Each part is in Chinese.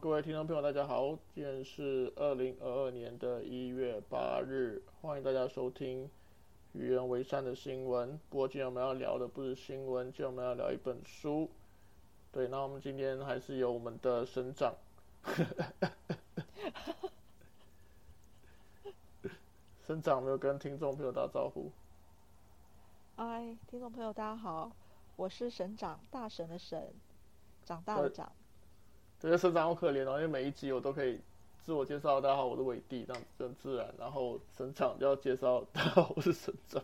各位听众朋友，大家好，今天是二零二二年的一月八日，欢迎大家收听《与人为善的新闻》。不过今天我们要聊的不是新闻，今天我们要聊一本书。对，那我们今天还是有我们的省长，省长没有跟听众朋友打招呼。嗨，听众朋友，大家好，我是省长，大神的省，长大的长。这个省长好可怜哦，因为每一集我都可以自我介绍，大家好，我是伟弟，这样子很自然。然后省长就要介绍，大家好，我是省长。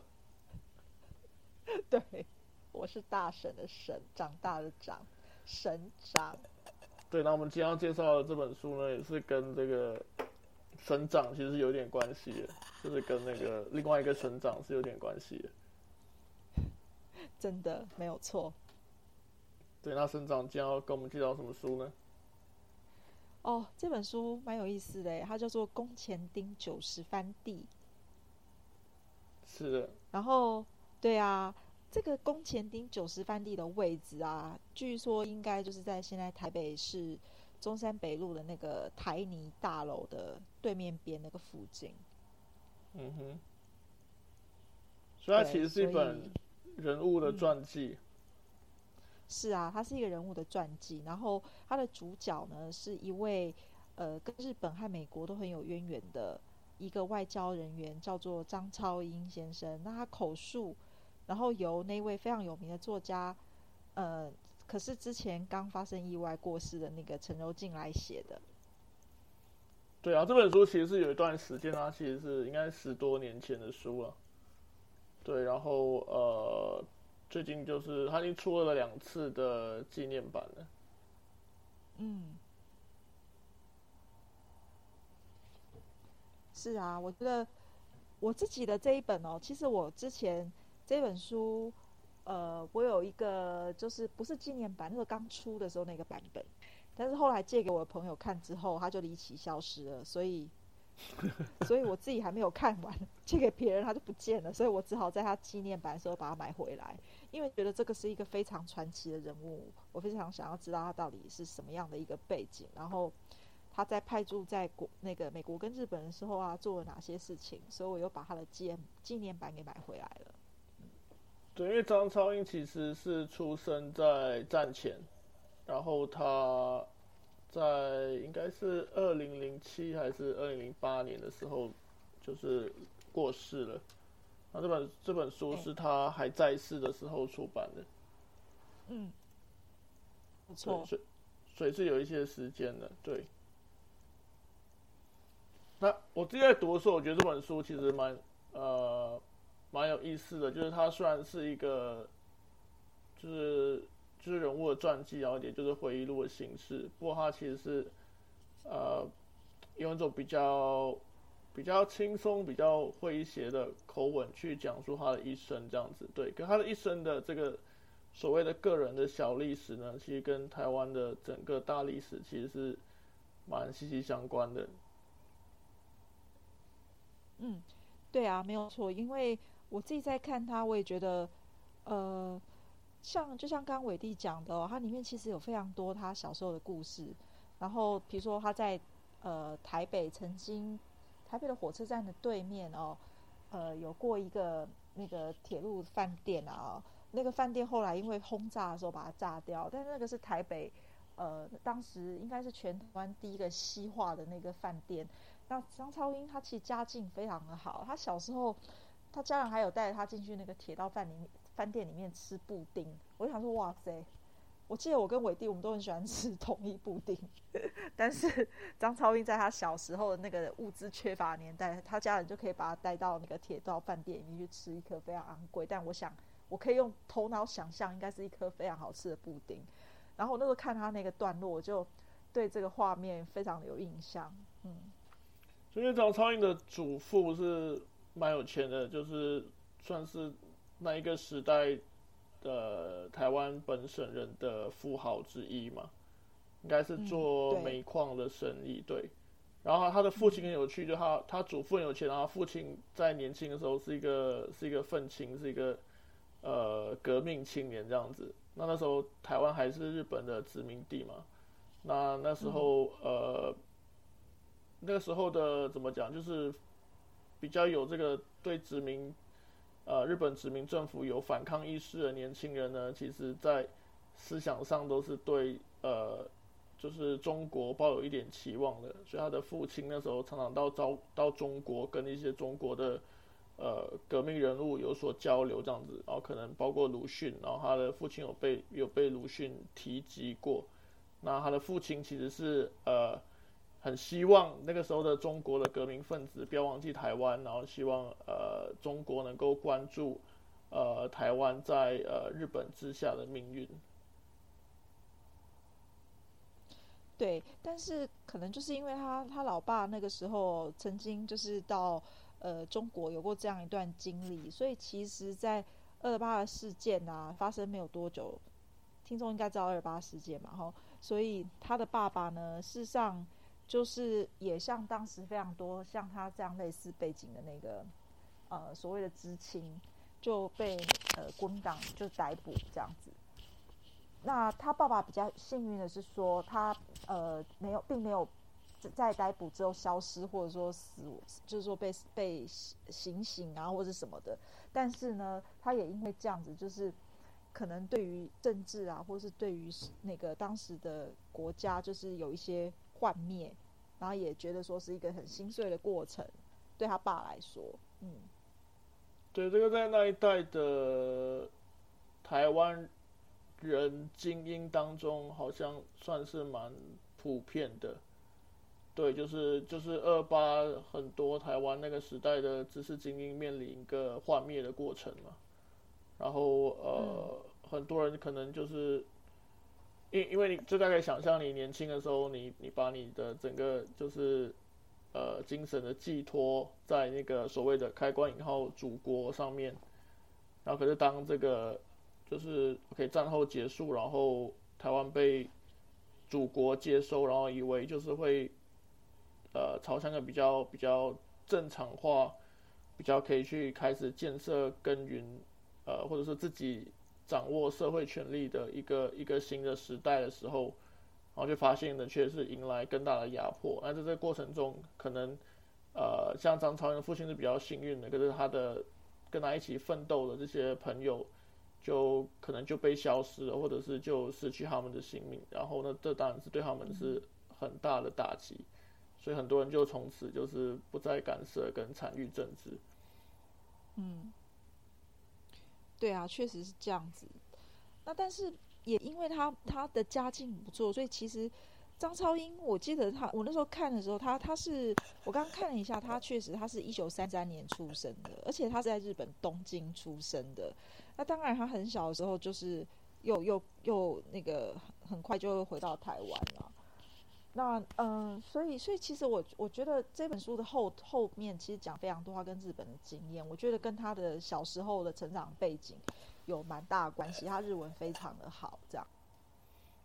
对，我是大省的省，长大的长，省长。对，那我们今天要介绍的这本书呢，也是跟这个省长其实有点关系的，就是跟那个另外一个省长是有点关系的。真的没有错。对，那省长今天要跟我们介绍什么书呢？哦，这本书蛮有意思的，它叫做《宫前町九十番地》。是的。然后，对啊，这个宫前町九十番地的位置啊，据说应该就是在现在台北市中山北路的那个台泥大楼的对面边那个附近。嗯哼。所以它其实是一本人物的传记。是啊，他是一个人物的传记，然后他的主角呢是一位呃跟日本和美国都很有渊源的一个外交人员，叫做张超英先生。那他口述，然后由那位非常有名的作家，呃，可是之前刚发生意外过世的那个陈柔静来写的。对啊，这本书其实是有一段时间啊，其实是应该十多年前的书了。对，然后呃。最近就是他已经出了两次的纪念版了。嗯，是啊，我觉得我自己的这一本哦，其实我之前这本书，呃，我有一个就是不是纪念版，那个刚出的时候那个版本，但是后来借给我的朋友看之后，他就离奇消失了，所以。所以我自己还没有看完，借给别人他就不见了，所以我只好在他纪念版的时候把它买回来，因为觉得这个是一个非常传奇的人物，我非常想要知道他到底是什么样的一个背景，然后他在派驻在国那个美国跟日本的时候啊，做了哪些事情，所以我又把他的纪纪念版给买回来了。对，因为张超英其实是出生在战前，然后他。在应该是二零零七还是二零零八年的时候，就是过世了。那这本这本书是他还在世的时候出版的。嗯，不错。所以所以是有一些时间的，对。那我自己在读的时候，我觉得这本书其实蛮呃蛮有意思的，就是它虽然是一个就是。就是人物的传记，然后也就是回忆录的形式。不过它其实是，呃，用一种比较比较轻松、比较诙谐的口吻去讲述他的一生，这样子。对，跟他的一生的这个所谓的个人的小历史呢，其实跟台湾的整个大历史其实是蛮息息相关的。嗯，对啊，没有错。因为我自己在看他，我也觉得，呃。像就像刚刚伟弟讲的哦，它里面其实有非常多他小时候的故事。然后比如说他在呃台北曾经台北的火车站的对面哦，呃有过一个那个铁路饭店啊，那个饭店后来因为轰炸的时候把它炸掉，但是那个是台北呃当时应该是全台湾第一个西化的那个饭店。那张超英他其实家境非常的好，他小时候他家人还有带着他进去那个铁道饭里面。饭店里面吃布丁，我就想说哇塞！我记得我跟伟弟我们都很喜欢吃统一布丁，但是张超英在他小时候的那个物资缺乏年代，他家人就可以把他带到那个铁道饭店里面去吃一颗非常昂贵，但我想我可以用头脑想象，应该是一颗非常好吃的布丁。然后我那时候看他那个段落，我就对这个画面非常的有印象。嗯，因为张超英的祖父是蛮有钱的，就是算是。那一个时代的台湾本省人的富豪之一嘛，应该是做煤矿的生意。对，然后他的父亲很有趣，就他他祖父很有钱，然后父亲在年轻的时候是一个是一个愤青，是一个呃革命青年这样子。那那时候台湾还是日本的殖民地嘛，那那时候呃，那个时候的怎么讲，就是比较有这个对殖民呃日本殖民政府有反抗意识的年轻人呢，其实在思想上都是对呃。就是中国抱有一点期望的，所以他的父亲那时候常常到招到中国跟一些中国的呃革命人物有所交流这样子，然后可能包括鲁迅，然后他的父亲有被有被鲁迅提及过。那他的父亲其实是呃很希望那个时候的中国的革命分子不要忘记台湾，然后希望呃中国能够关注呃台湾在呃日本之下的命运。对，但是可能就是因为他他老爸那个时候曾经就是到呃中国有过这样一段经历，所以其实，在二八事件啊发生没有多久，听众应该知道二八事件嘛，哈，所以他的爸爸呢，事实上就是也像当时非常多像他这样类似背景的那个呃所谓的知青就被呃国民党就逮捕这样子。那他爸爸比较幸运的是说，他呃没有，并没有在逮捕之后消失，或者说死，就是说被被行刑啊，或者什么的。但是呢，他也因为这样子，就是可能对于政治啊，或是对于那个当时的国家，就是有一些幻灭，然后也觉得说是一个很心碎的过程，对他爸来说，嗯，对，这个在那一代的台湾。人精英当中好像算是蛮普遍的，对，就是就是二八很多台湾那个时代的知识精英面临一个幻灭的过程嘛，然后呃很多人可能就是因因为你就大概想象你年轻的时候，你你把你的整个就是呃精神的寄托在那个所谓的开关以后祖国上面，然后可是当这个。就是 OK，战后结束，然后台湾被祖国接收，然后以为就是会呃朝向个比较比较正常化，比较可以去开始建设耕耘，呃，或者是自己掌握社会权力的一个一个新的时代的时候，然后就发现的却是迎来更大的压迫。那在这个过程中，可能呃像张超英的父亲是比较幸运的，可是他的跟他一起奋斗的这些朋友。就可能就被消失了，或者是就失去他们的性命，然后呢，这当然是对他们是很大的打击，所以很多人就从此就是不再干涉跟参与政治。嗯，对啊，确实是这样子。那但是也因为他他的家境不错，所以其实张超英，我记得他我那时候看的时候，他他是我刚刚看了一下，他确实他是一九三三年出生的，而且他是在日本东京出生的。那当然，他很小的时候就是又又又那个很快就会回到台湾了。那嗯，所以所以其实我我觉得这本书的后后面其实讲非常多他跟日本的经验，我觉得跟他的小时候的成长背景有蛮大的关系。他日文非常的好，这样。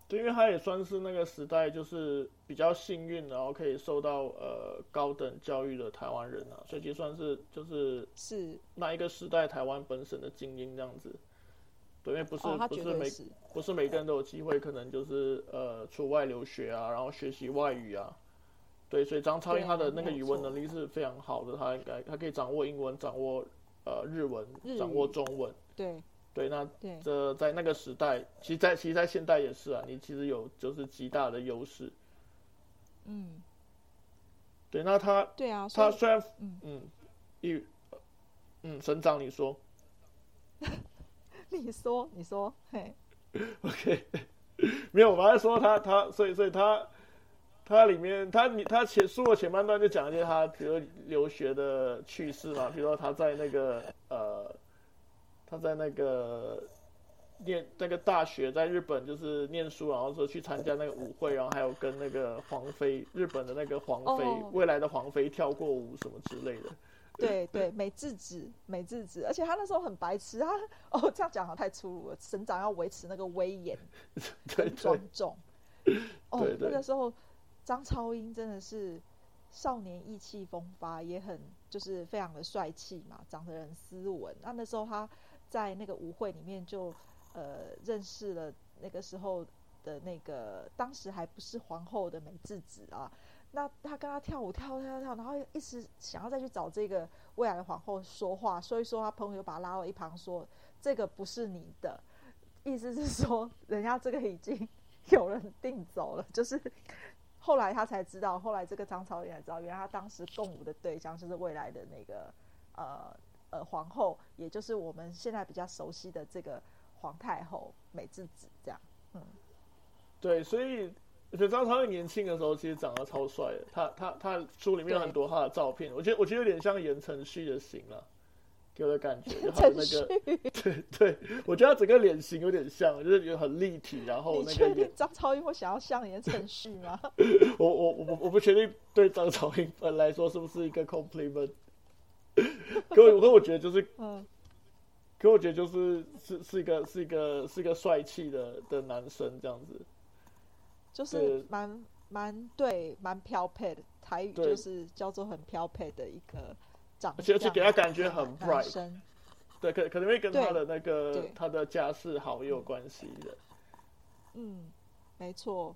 对，因为他也算是那个时代就是比较幸运，然后可以受到呃高等教育的台湾人啊，所以就算是就是是那一个时代台湾本省的精英这样子。对，因为不是不是每不是每个人都有机会，可能就是呃出外留学啊，然后学习外语啊。对，所以张超英他的那个语文能力是非常好的，他应该他可以掌握英文，掌握呃日文，掌握中文。对对，那这在那个时代，其实，在其实，在现代也是啊，你其实有就是极大的优势。嗯，对，那他对啊，他虽然嗯嗯一嗯省长，你说。你说，你说，嘿，OK，没有，我还说他，他，所以，所以他，他里面，他，你，他前书的前半段就讲一些他，比如留学的趣事嘛，比如说他在那个，呃，他在那个念那个大学，在日本就是念书，然后说去参加那个舞会，然后还有跟那个皇妃，日本的那个皇妃，未来的皇妃跳过舞什么之类的。对对，美智子，美智子，而且他那时候很白痴，他哦这样讲好太粗鲁了。省长要维持那个威严，很庄重。哦，那个时候张超英真的是少年意气风发，也很就是非常的帅气嘛，长得很斯文。那那时候他在那个舞会里面就呃认识了那个时候的那个当时还不是皇后的美智子啊。那他跟他跳舞跳跳跳，然后一直想要再去找这个未来的皇后说话，所以说他朋友把他拉到一旁说：“这个不是你的。”意思是说，人家这个已经有人定走了。就是后来他才知道，后来这个张超英才知道，原来他当时共舞的对象就是未来的那个呃呃皇后，也就是我们现在比较熟悉的这个皇太后美智子。这样，嗯，对，所以。我觉得张超英年轻的时候其实长得超帅的，他他他书里面有很多他的照片，我觉得我觉得有点像言承旭的型了，给我的感觉，就他的那个，对对，我觉得他整个脸型有点像，就是有很立体，然后那个张超英会想要像言承旭吗？我我我我不确定对张超英本来说是不是一个 compliment，可我可我觉得就是，嗯，可我觉得就是是是一个是一个是一个帅气的的男生这样子。就是蛮蛮对，蛮飘配的台语，就是叫做很飘配的一个长相，而且给他感觉很 bright。对，可可能会跟他的那个他的家世好也有关系的。嗯，没错。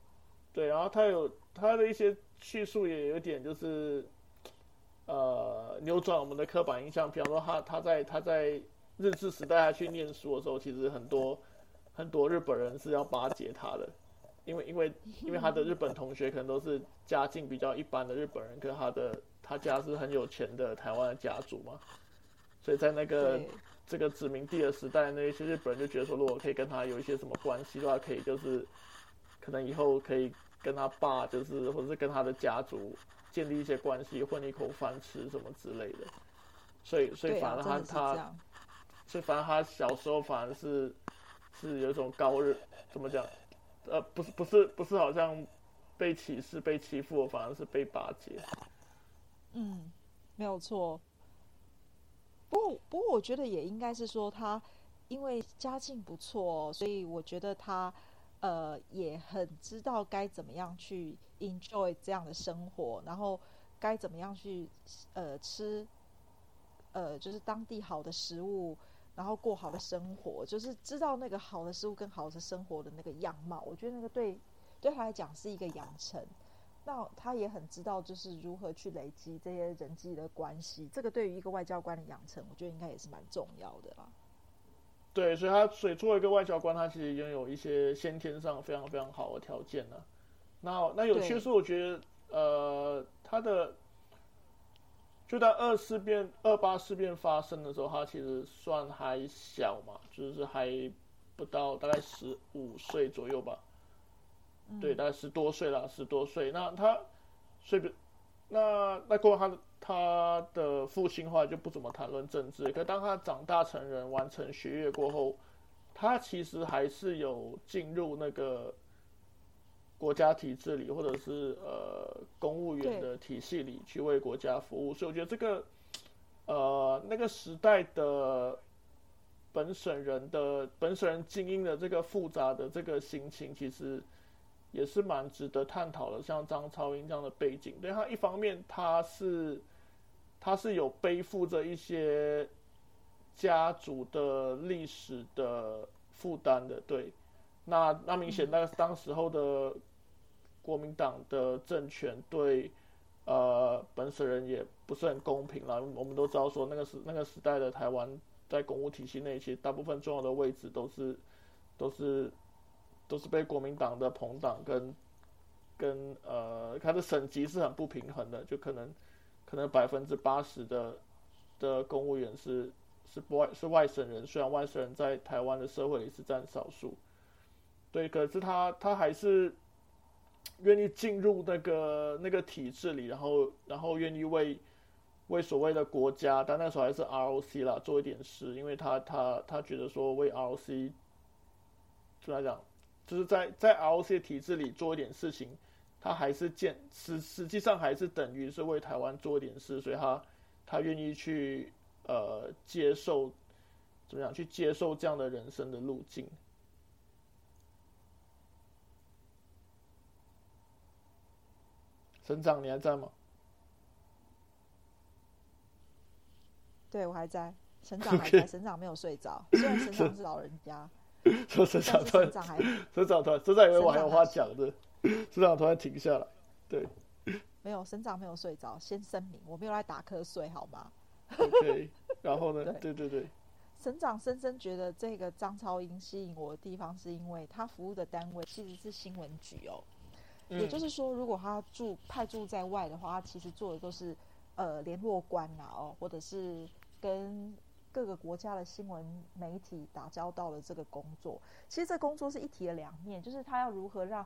对，然后他有他的一些叙述也有点就是呃扭转我们的刻板印象，比方说他他在他在日治时代他去念书的时候，其实很多很多日本人是要巴结他的。因为因为因为他的日本同学可能都是家境比较一般的日本人，可是他的他家是很有钱的台湾的家族嘛，所以在那个这个殖民地的时代，那一些日本人就觉得说，如果可以跟他有一些什么关系的话，可以就是可能以后可以跟他爸，就是或者是跟他的家族建立一些关系，混一口饭吃什么之类的。所以所以反而他他，所以反而他小时候反而是是有一种高日怎么讲？呃，不是，不是，不是，好像被歧视、被欺负，反而是被巴结。嗯，没有错。不过，不过，我觉得也应该是说，他因为家境不错，所以我觉得他呃也很知道该怎么样去 enjoy 这样的生活，然后该怎么样去呃吃呃就是当地好的食物。然后过好的生活，就是知道那个好的事物跟好的生活的那个样貌。我觉得那个对对他来讲是一个养成。那他也很知道，就是如何去累积这些人际的关系。这个对于一个外交官的养成，我觉得应该也是蛮重要的啦。对，所以他所以作为一个外交官，他其实拥有一些先天上非常非常好的条件呢。那那有趣是，我觉得呃，他的。就在二四变、二八事变发生的时候，他其实算还小嘛，就是还不到大概十五岁左右吧。对，大概十多岁了，十多岁。那他，所以，那那过他的他的父亲话就不怎么谈论政治。可当他长大成人，完成学业过后，他其实还是有进入那个。国家体制里，或者是呃公务员的体系里去为国家服务，所以我觉得这个呃那个时代的本省人的本省人精英的这个复杂的这个心情，其实也是蛮值得探讨的。像张超英这样的背景，对他一方面他是他是有背负着一些家族的历史的负担的，对，那那明显那当时候的。国民党的政权对呃本省人也不是很公平了。我们都知道说那个时那个时代的台湾在公务体系内，其实大部分重要的位置都是都是都是被国民党的朋党跟跟呃它的省级是很不平衡的，就可能可能百分之八十的的公务员是是外是外省人，虽然外省人在台湾的社会里是占少数，对，可是他他还是。愿意进入那个那个体制里，然后然后愿意为为所谓的国家，但那时候还是 ROC 啦，做一点事，因为他他他觉得说为 ROC，就来讲，就是在在 ROC 体制里做一点事情，他还是建实实际上还是等于是为台湾做一点事，所以他他愿意去呃接受怎么样去接受这样的人生的路径。省长，你还在吗？对，我还在。省长还在，省长没有睡着。虽然省长是老人家，说省长突然，省长突然，省长以为我还有话讲的，省长突然停下来，对，没有，省长没有睡着，先声明，我没有来打瞌睡，好吗？OK，然后呢？对 对对，省长深深觉得这个张超英吸引我的地方，是因为他服务的单位其实是新闻局哦，也就是说，如果他驻派驻在外的话，他其实做的都是呃联络官呐，哦，或者是跟。各个国家的新闻媒体打交道的这个工作，其实这工作是一体的两面，就是他要如何让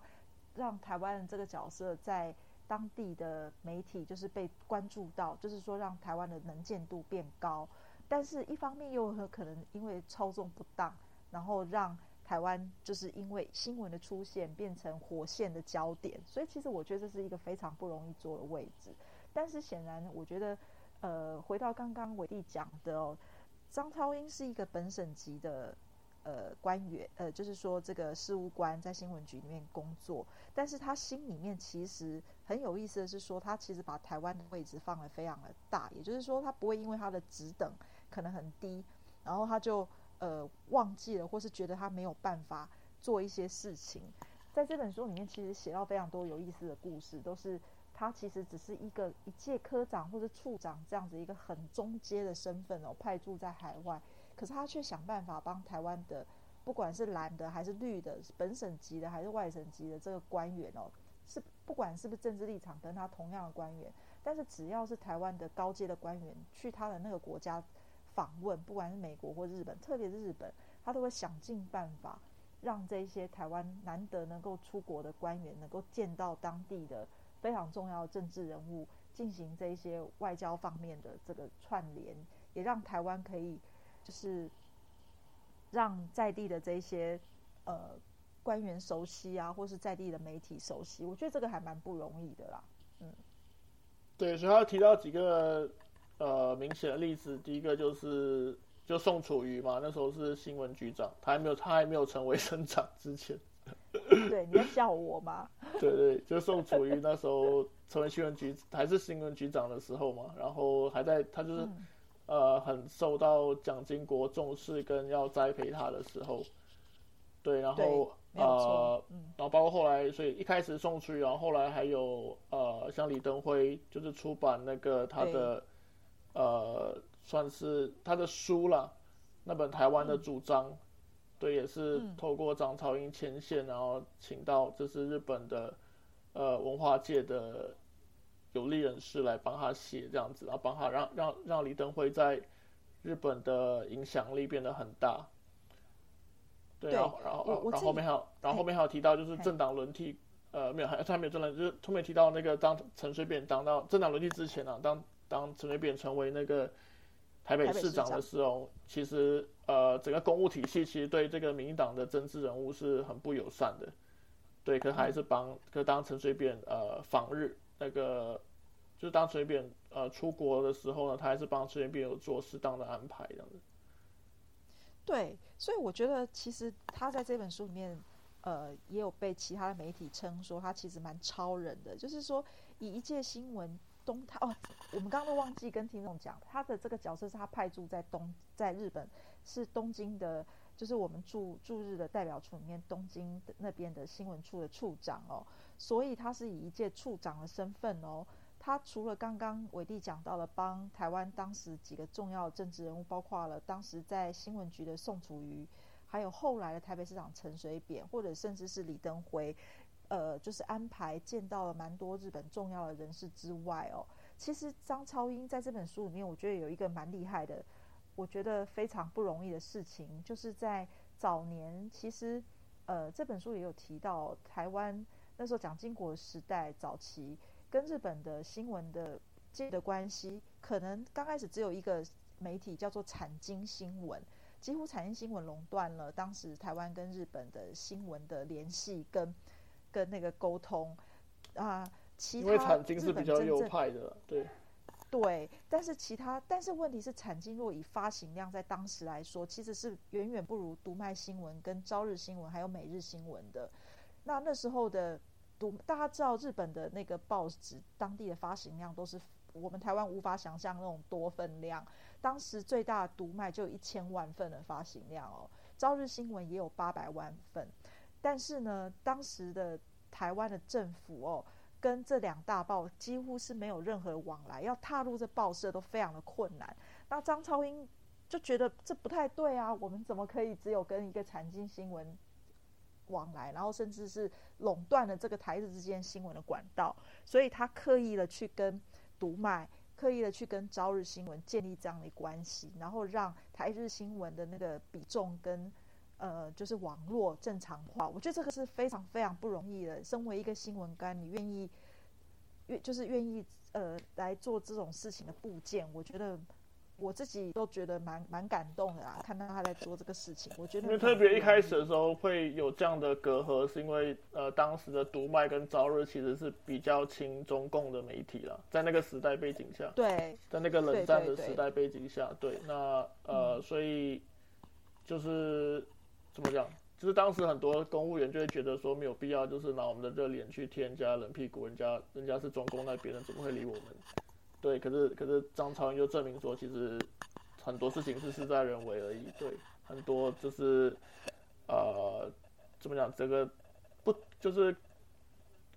让台湾这个角色在当地的媒体就是被关注到，就是说让台湾的能见度变高，但是一方面又很可能因为操纵不当，然后让台湾就是因为新闻的出现变成火线的焦点，所以其实我觉得这是一个非常不容易做的位置。但是显然，我觉得呃，回到刚刚伟弟讲的哦。张超英是一个本省级的呃官员，呃，就是说这个事务官在新闻局里面工作，但是他心里面其实很有意思的是说，他其实把台湾的位置放得非常的大，也就是说他不会因为他的职等可能很低，然后他就呃忘记了，或是觉得他没有办法做一些事情。在这本书里面，其实写到非常多有意思的故事，都是。他其实只是一个一届科长或者处长这样子一个很中阶的身份哦，派驻在海外，可是他却想办法帮台湾的，不管是蓝的还是绿的，本省级的还是外省级的这个官员哦，是不管是不是政治立场跟他同样的官员，但是只要是台湾的高阶的官员去他的那个国家访问，不管是美国或日本，特别是日本，他都会想尽办法让这些台湾难得能够出国的官员能够见到当地的。非常重要的政治人物进行这些外交方面的这个串联，也让台湾可以就是让在地的这些呃官员熟悉啊，或是在地的媒体熟悉，我觉得这个还蛮不容易的啦。嗯，对，所以他提到几个呃明显的例子，第一个就是就宋楚瑜嘛，那时候是新闻局长，他还没有他还没有成为 省长之前。对，你在笑我吗？对对，就宋楚瑜那时候成为新闻局还是新闻局长的时候嘛，然后还在他就是呃很受到蒋经国重视跟要栽培他的时候，对，然后呃，然后包括后来，所以一开始宋楚瑜，然后后来还有呃像李登辉，就是出版那个他的呃算是他的书了，那本台湾的主张。对，也是透过张超英牵线，然后请到这是日本的呃文化界的有力人士来帮他写这样子，然后帮他让让让李登辉在日本的影响力变得很大。对，然后然后然后后面还有，然后后面还有提到就是政党轮替，呃，没有，还他没有政党，就是后面提到那个当陈水扁当到政党轮替之前啊，当当陈水扁成为那个。台北市长的时候，其实呃，整个公务体系其实对这个民进党的政治人物是很不友善的，对，可还是帮，可当陈水扁呃访日那个，就是当陈水扁呃出国的时候呢，他还是帮陈水扁有做适当的安排这样子。对，所以我觉得其实他在这本书里面，呃，也有被其他的媒体称说他其实蛮超人的，就是说以一届新闻。东他哦，我们刚刚都忘记跟听众讲，他的这个角色是他派驻在东，在日本是东京的，就是我们驻驻日的代表处里面，东京那边的新闻处的处长哦，所以他是以一届处长的身份哦，他除了刚刚伟弟讲到了帮台湾当时几个重要政治人物，包括了当时在新闻局的宋楚瑜，还有后来的台北市长陈水扁，或者甚至是李登辉。呃，就是安排见到了蛮多日本重要的人士之外哦，其实张超英在这本书里面，我觉得有一个蛮厉害的，我觉得非常不容易的事情，就是在早年，其实呃这本书也有提到，台湾那时候蒋经国时代早期跟日本的新闻的接的关系，可能刚开始只有一个媒体叫做产经新闻，几乎产经新闻垄断了当时台湾跟日本的新闻的联系跟。跟那个沟通啊，其他是比较右派的，对对，但是其他，但是问题是，产经若以发行量在当时来说，其实是远远不如读卖新闻、跟朝日新闻还有每日新闻的。那那时候的读，大家知道日本的那个报纸当地的发行量都是我们台湾无法想象那种多份量，当时最大读卖就有一千万份的发行量哦。朝日新闻也有八百万份，但是呢，当时的台湾的政府哦，跟这两大报几乎是没有任何往来，要踏入这报社都非常的困难。那张超英就觉得这不太对啊，我们怎么可以只有跟一个财经新闻往来，然后甚至是垄断了这个台日之间新闻的管道？所以他刻意的去跟读卖。刻意的去跟朝日新闻建立这样的关系，然后让台日新闻的那个比重跟呃就是网络正常化，我觉得这个是非常非常不容易的。身为一个新闻官，你愿意愿就是愿意呃来做这种事情的部件，我觉得。我自己都觉得蛮蛮感动的啊，看到他在做这个事情，我觉得。因为特别一开始的时候会有这样的隔阂，是因为呃当时的读卖跟朝日其实是比较亲中共的媒体了，在那个时代背景下。对。在那个冷战的时代背景下，对，那呃所以就是怎么讲，就是当时很多公务员就会觉得说没有必要，就是拿我们的热脸去贴人家冷屁股，人家人家是中共那边的，怎么会理我们？对，可是可是张超英就证明说，其实很多事情是事在人为而已。对，很多就是呃，怎么讲？这个不就是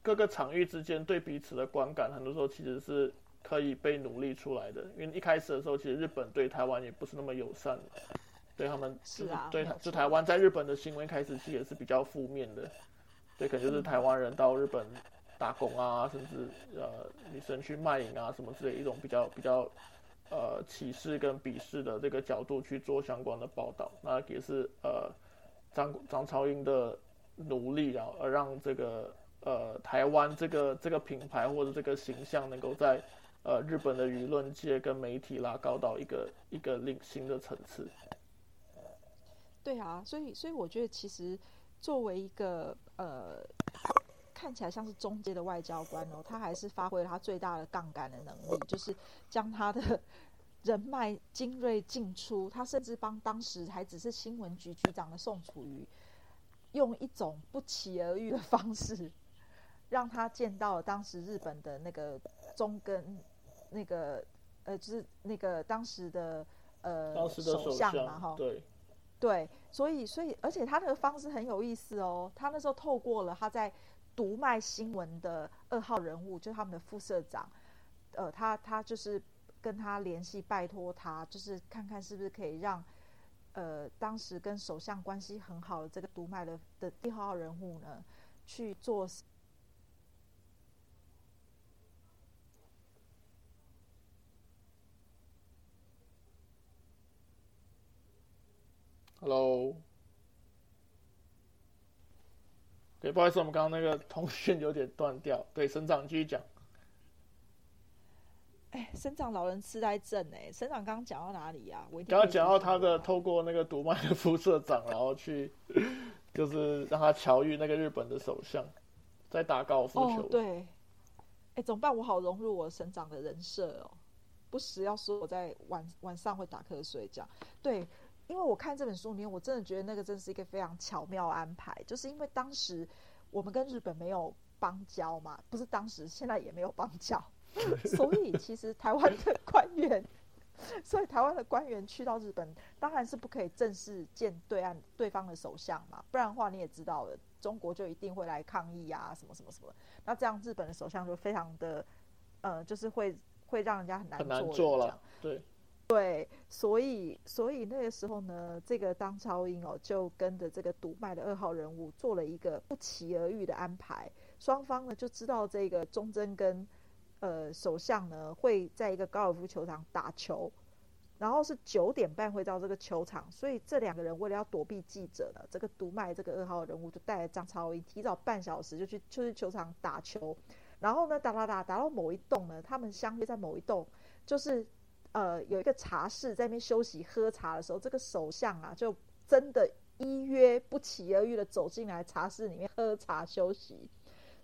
各个场域之间对彼此的观感，很多时候其实是可以被努力出来的。因为一开始的时候，其实日本对台湾也不是那么友善，对他们是啊，对，就台湾在日本的新闻开始其实也是比较负面的。对，可能就是台湾人到日本。打工啊，甚至呃女生去卖淫啊什么之类一种比较比较呃歧视跟鄙视的这个角度去做相关的报道，那也是呃张张超英的努力，然后而让这个呃台湾这个这个品牌或者这个形象能够在呃日本的舆论界跟媒体拉高到一个一个领新的层次。对啊，所以所以我觉得其实作为一个呃。看起来像是中阶的外交官哦，他还是发挥了他最大的杠杆的能力，就是将他的 人脉精锐进出。他甚至帮当时还只是新闻局局长的宋楚瑜，用一种不期而遇的方式，让他见到了当时日本的那个中根那个呃，就是那个当时的呃首相嘛，哈，对对，所以所以而且他那个方式很有意思哦，他那时候透过了他在。读卖新闻的二号人物，就是他们的副社长，呃，他他就是跟他联系，拜托他，就是看看是不是可以让，呃，当时跟首相关系很好的这个读卖的的第二号人物呢，去做。Hello。对，不好意思，我们刚刚那个通讯有点断掉。对，省长继续讲。哎，省长老人痴呆症哎，省长刚刚讲到哪里呀？我刚刚讲到他的透过那个独麦的副社长，然后去 就是让他巧遇那个日本的首相，在打高尔夫球。对，哎，怎么办？我好融入我省长的人设哦，不时要说我在晚晚上会打瞌睡这样。对。因为我看这本书里面，我真的觉得那个真是一个非常巧妙安排，就是因为当时我们跟日本没有邦交嘛，不是当时，现在也没有邦交，所以其实台湾的官员，所以台湾的官员去到日本，当然是不可以正式见对岸对方的首相嘛，不然的话你也知道了，中国就一定会来抗议啊，什么什么什么，那这样日本的首相就非常的，呃，就是会会让人家很难很难做了，对。对，所以所以那个时候呢，这个当超英哦，就跟着这个独卖的二号人物做了一个不期而遇的安排。双方呢就知道这个忠贞跟呃首相呢会在一个高尔夫球场打球，然后是九点半会到这个球场，所以这两个人为了要躲避记者呢，这个独卖这个二号人物就带着张超英提早半小时就去就去球场打球，然后呢打打打打到某一栋呢，他们相约在某一栋就是。呃，有一个茶室在那边休息喝茶的时候，这个首相啊，就真的依约不期而遇的走进来茶室里面喝茶休息，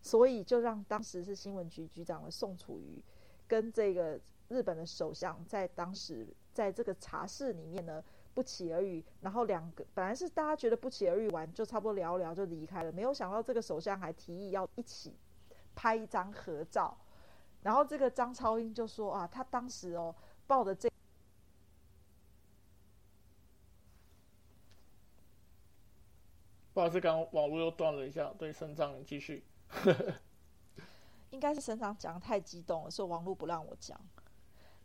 所以就让当时是新闻局局长的宋楚瑜跟这个日本的首相在当时在这个茶室里面呢不期而遇，然后两个本来是大家觉得不期而遇完就差不多聊聊就离开了，没有想到这个首相还提议要一起拍一张合照，然后这个张超英就说啊，他当时哦。抱的这不好意思，刚刚网络又断了一下。对，省长继续。应该是省长讲太激动了，所以网络不让我讲。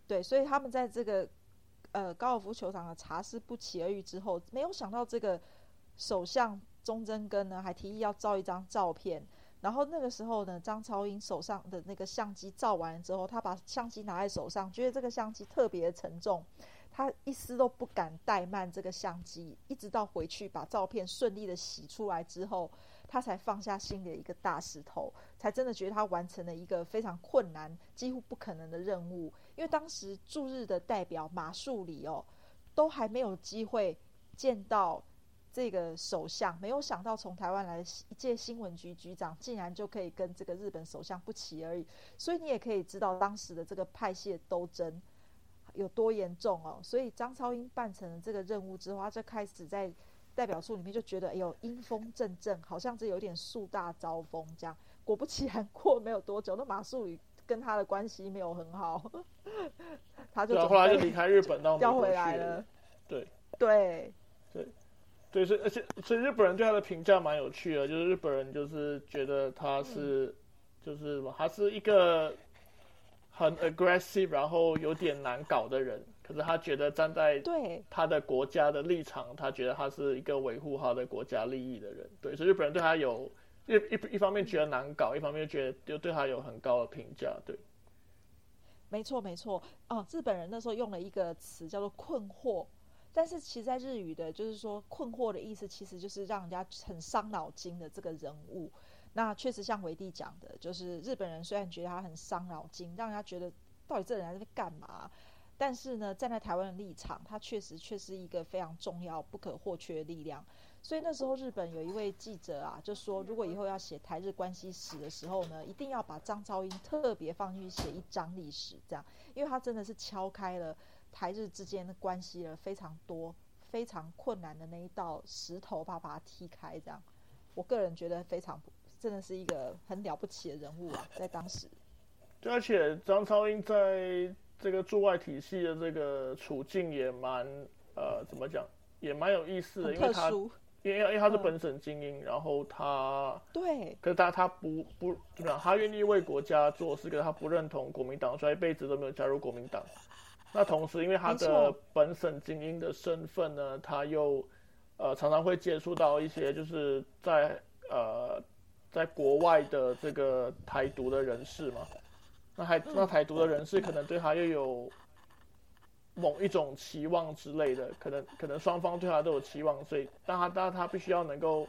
对，所以他们在这个呃高尔夫球场的茶室不期而遇之后，没有想到这个首相钟贞根呢，还提议要照一张照片。然后那个时候呢，张超英手上的那个相机照完之后，他把相机拿在手上，觉得这个相机特别的沉重，他一丝都不敢怠慢这个相机，一直到回去把照片顺利的洗出来之后，他才放下心里的一个大石头，才真的觉得他完成了一个非常困难、几乎不可能的任务。因为当时驻日的代表马树里哦，都还没有机会见到。这个首相没有想到，从台湾来的一届新闻局局长，竟然就可以跟这个日本首相不齐而已。所以你也可以知道当时的这个派系斗争有多严重哦。所以张超英办成了这个任务之后，他就开始在代表处里面就觉得，哎呦，阴风阵阵，好像这有点树大招风这样。果不其然，过没有多久，那马术宇跟他的关系没有很好，他就后来就离开日本，到调回来了。对对对。所以而且所以日本人对他的评价蛮有趣的，就是日本人就是觉得他是，就是什么，他是一个很 aggressive，然后有点难搞的人。可是他觉得站在对他的国家的立场，他觉得他是一个维护他的国家利益的人。对，所以日本人对他有一一一方面觉得难搞，一方面觉得又对他有很高的评价。对，没错没错。哦，日本人那时候用了一个词叫做困惑。但是其实，在日语的，就是说困惑的意思，其实就是让人家很伤脑筋的这个人物。那确实像维蒂讲的，就是日本人虽然觉得他很伤脑筋，让人家觉得到底这人在干嘛？但是呢，站在台湾的立场，他确实却是一个非常重要、不可或缺的力量。所以那时候日本有一位记者啊，就说如果以后要写台日关系史的时候呢，一定要把张超英特别放进去写一章历史，这样，因为他真的是敲开了。台日之间的关系了非常多、非常困难的那一道石头，把把它踢开。这样，我个人觉得非常真的是一个很了不起的人物啊，在当时。对，而且张超英在这个驻外体系的这个处境也蛮呃，怎么讲，也蛮有意思的，因为他因为因为他是本省精英，然后他对，可是他他不不怎么样，他愿意为国家做事，可是他不认同国民党，所以一辈子都没有加入国民党。那同时，因为他的本省精英的身份呢，他又呃常常会接触到一些就是在呃在国外的这个台独的人士嘛。那还那台独的人士可能对他又有某一种期望之类的，可能可能双方对他都有期望，所以但他但他必须要能够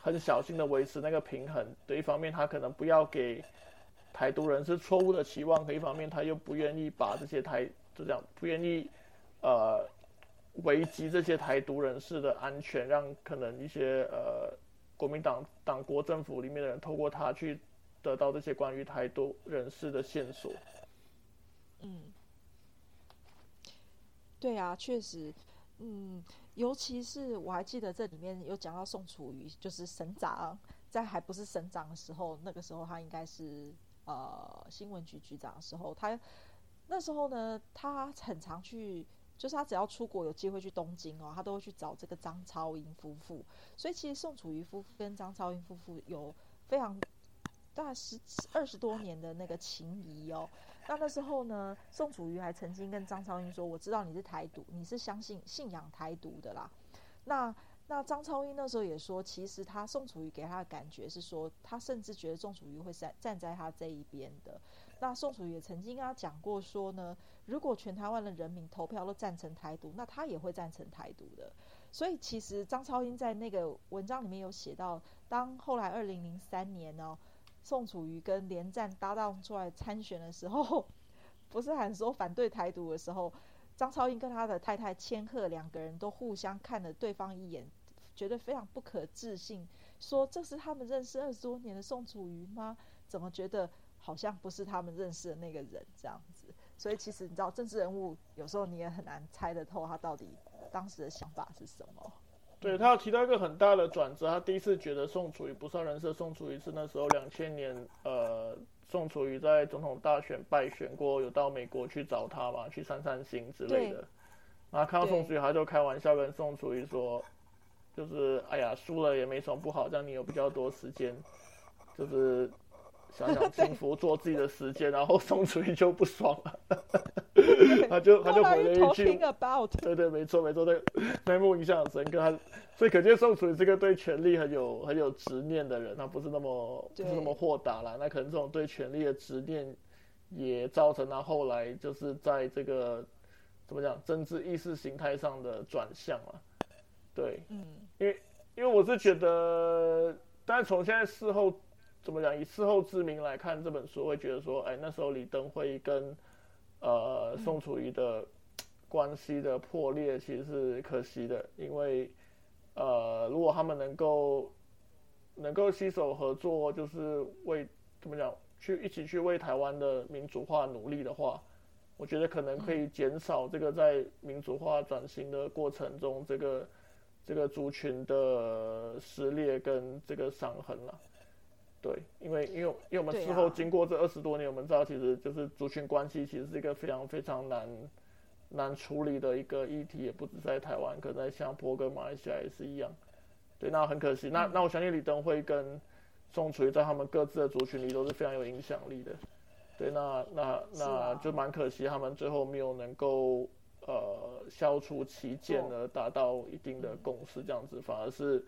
很小心的维持那个平衡。对一方面，他可能不要给台独人士错误的期望；，可一方面，他又不愿意把这些台就这样不愿意，呃，危及这些台独人士的安全，让可能一些呃国民党党国政府里面的人透过他去得到这些关于台独人士的线索。嗯，对啊，确实，嗯，尤其是我还记得这里面有讲到宋楚瑜，就是省长，在还不是省长的时候，那个时候他应该是呃新闻局局长的时候，他。那时候呢，他很常去，就是他只要出国有机会去东京哦，他都会去找这个张超英夫妇。所以其实宋楚瑜夫妇跟张超英夫妇有非常大概十二十多年的那个情谊哦。那那时候呢，宋楚瑜还曾经跟张超英说：“我知道你是台独，你是相信信仰台独的啦。”那那张超英那时候也说，其实他宋楚瑜给他的感觉是说，他甚至觉得宋楚瑜会站站在他这一边的。那宋楚瑜也曾经跟他讲过说呢，如果全台湾的人民投票都赞成台独，那他也会赞成台独的。所以其实张超英在那个文章里面有写到，当后来二零零三年呢，宋楚瑜跟连战搭档出来参选的时候，不是喊说反对台独的时候，张超英跟他的太太千鹤两个人都互相看了对方一眼，觉得非常不可置信，说这是他们认识二十多年的宋楚瑜吗？怎么觉得？好像不是他们认识的那个人这样子，所以其实你知道，政治人物有时候你也很难猜得透他到底当时的想法是什么。对他有提到一个很大的转折，他第一次觉得宋楚瑜不算人设，宋楚瑜是那时候两千年，呃，宋楚瑜在总统大选败选过，有到美国去找他嘛，去散散心之类的。然后看到宋楚瑜，他就开玩笑跟宋楚瑜说。就是哎呀输了也没什么不好，这样你有比较多时间，就是想想 幸福，做自己的时间。然后宋楚瑜就不爽了，他就他就回了一句，对对，没错没错，对，那幕印象很深刻。他所以可见宋楚瑜这个对权力很有很有执念的人，他不是那么不是那么豁达啦。那可能这种对权力的执念，也造成他后来就是在这个怎么讲政治意识形态上的转向了。对，嗯，因为因为我是觉得，但是从现在事后怎么讲，以事后之名来看这本书，会觉得说，哎，那时候李登辉跟呃宋楚瑜的关系的破裂，其实是可惜的，因为呃，如果他们能够能够携手合作，就是为怎么讲，去一起去为台湾的民主化努力的话，我觉得可能可以减少这个在民主化转型的过程中这个。这个族群的撕裂跟这个伤痕了，对，因为因为因为我们事后经过这二十多年，我们知道其实就是族群关系其实是一个非常非常难难处理的一个议题，也不止在台湾，可能在新加坡跟马来西亚也是一样。对，那很可惜，那那我相信李登辉跟宋楚瑜在他们各自的族群里都是非常有影响力的。对，那那那就蛮可惜，他们最后没有能够。呃，消除歧见而达到一定的共识，这样子反而是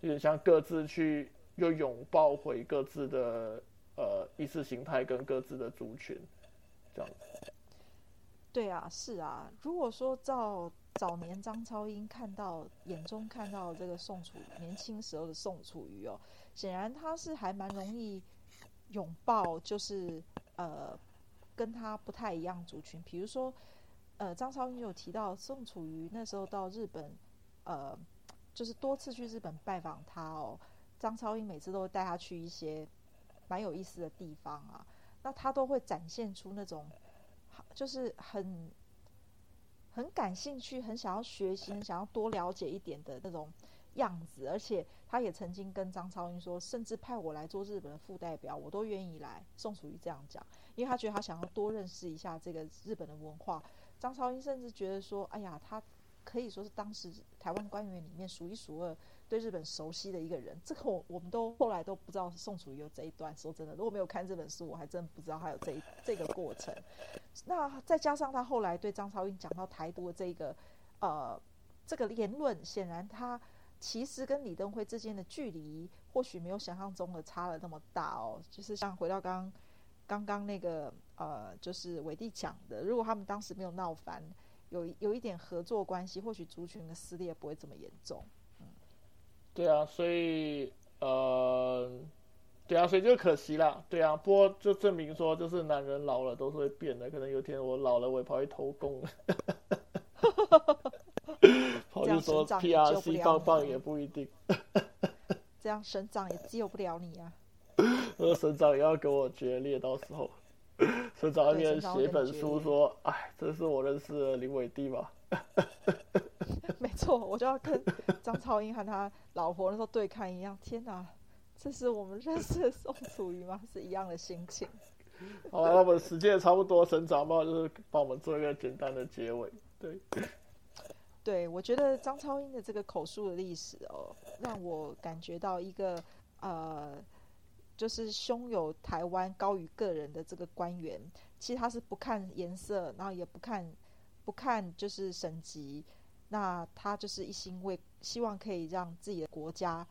有点像各自去又拥抱回各自的呃意识形态跟各自的族群，这样子。对啊，是啊。如果说照早年张超英看到眼中看到这个宋楚年轻时候的宋楚瑜哦，显然他是还蛮容易拥抱，就是呃跟他不太一样族群，比如说。呃，张超英有提到宋楚瑜那时候到日本，呃，就是多次去日本拜访他哦。张超英每次都会带他去一些蛮有意思的地方啊，那他都会展现出那种就是很很感兴趣、很想要学习、想要多了解一点的那种样子。而且他也曾经跟张超英说，甚至派我来做日本的副代表，我都愿意来。宋楚瑜这样讲，因为他觉得他想要多认识一下这个日本的文化。张超英甚至觉得说：“哎呀，他可以说是当时台湾官员里面数一数二对日本熟悉的一个人。”这个我我们都后来都不知道宋楚瑜有这一段。说真的，如果没有看这本书，我还真不知道他有这这个过程。那再加上他后来对张超英讲到台独的这个呃这个言论，显然他其实跟李登辉之间的距离或许没有想象中的差了那么大哦。就是像回到刚刚刚那个。呃，就是伟弟讲的，如果他们当时没有闹翻，有有一点合作关系，或许族群的撕裂不会这么严重。嗯，对啊，所以呃，对啊，所以就可惜啦。对啊，不过就证明说，就是男人老了都是会变的。可能有一天我老了，我也跑去偷工，跑去说 P R C 棒棒也不一定。这样省长也救不了你啊！那省长也要跟我决裂，到时候。所找一个人写一本书，说：“哎，这是我认识的林伟弟嘛？” 没错，我就要跟张超英和他老婆那时候对看一样。天哪，这是我们认识的宋楚瑜吗？是一样的心情。好了，那我们时间也差不多，省长嘛，就是帮我们做一个简单的结尾。对，对我觉得张超英的这个口述的历史哦，让我感觉到一个呃。就是胸有台湾高于个人的这个官员，其实他是不看颜色，然后也不看不看就是省级，那他就是一心为希望可以让自己的国家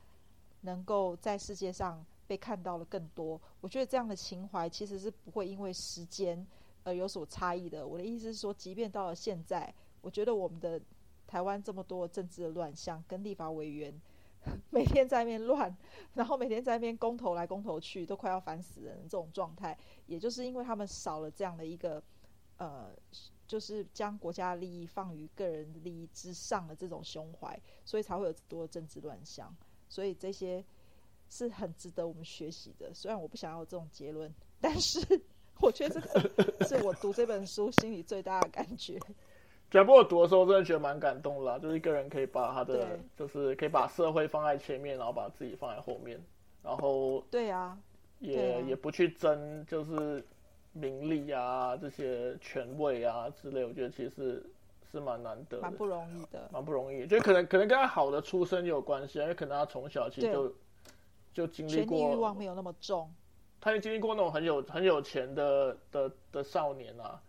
能够在世界上被看到了更多。我觉得这样的情怀其实是不会因为时间而有所差异的。我的意思是说，即便到了现在，我觉得我们的台湾这么多政治的乱象，跟立法委员。每天在那边乱，然后每天在那边公投来公投去，都快要烦死人。这种状态，也就是因为他们少了这样的一个，呃，就是将国家利益放于个人利益之上的这种胸怀，所以才会有多政治乱象。所以这些是很值得我们学习的。虽然我不想要这种结论，但是 我觉得这个是我读这本书心里最大的感觉。讲不过读的时候，真的觉得蛮感动的啦。就是一个人可以把他的，就是可以把社会放在前面，然后把自己放在后面，然后对啊，也也不去争，就是名利啊这些权位啊之类。我觉得其实是蛮难得的，蛮不容易的。蛮不容易，就可能可能跟他好的出身有关系啊，因为可能他从小其实就就经历权力欲望过，没有那么重，他也经历过那种很有很有钱的的的少年啊，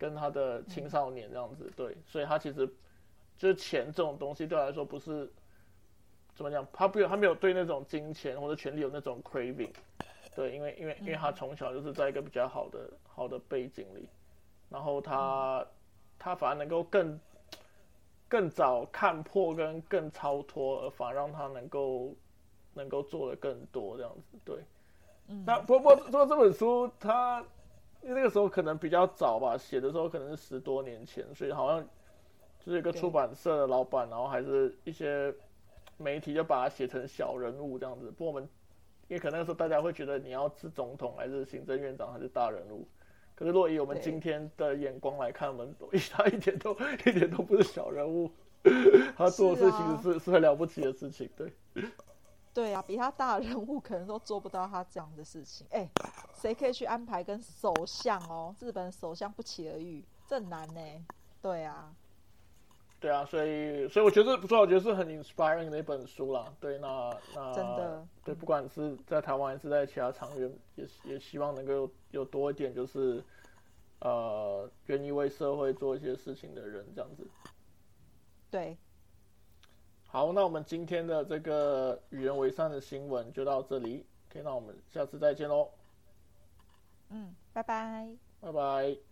跟他的青少年这样子，对，所以他其实就是钱这种东西对他来说不是怎么讲，他不有他没有对那种金钱或者权利有那种 craving，对，因为因为因为他从小就是在一个比较好的好的背景里，然后他他反而能够更更早看破跟更超脱，而反而让他能够能够做的更多这样子，对。嗯，那不过不过这本书它因为那个时候可能比较早吧，写的时候可能是十多年前，所以好像就是一个出版社的老板，然后还是一些媒体就把它写成小人物这样子。不过我们因为可能那个时候大家会觉得你要是总统还是行政院长还是大人物，可是若以我们今天的眼光来看，我们都 他一点都一点都不是小人物，他做的事是啊情是是很了不起的事情，对。对啊，比他大的人物可能都做不到他这样的事情。哎，谁可以去安排跟首相哦，日本首相不期而遇，这很难呢。对啊，对啊，所以所以我觉得不错，我觉得是很 inspiring 的一本书啦。对，那那真的对，不管是在台湾还是在其他场域，也也希望能够有有多一点，就是呃，愿意为社会做一些事情的人这样子。对，好，那我们今天的这个与人为善的新闻就到这里，OK，，那我们下次再见喽，嗯，拜拜。拜拜。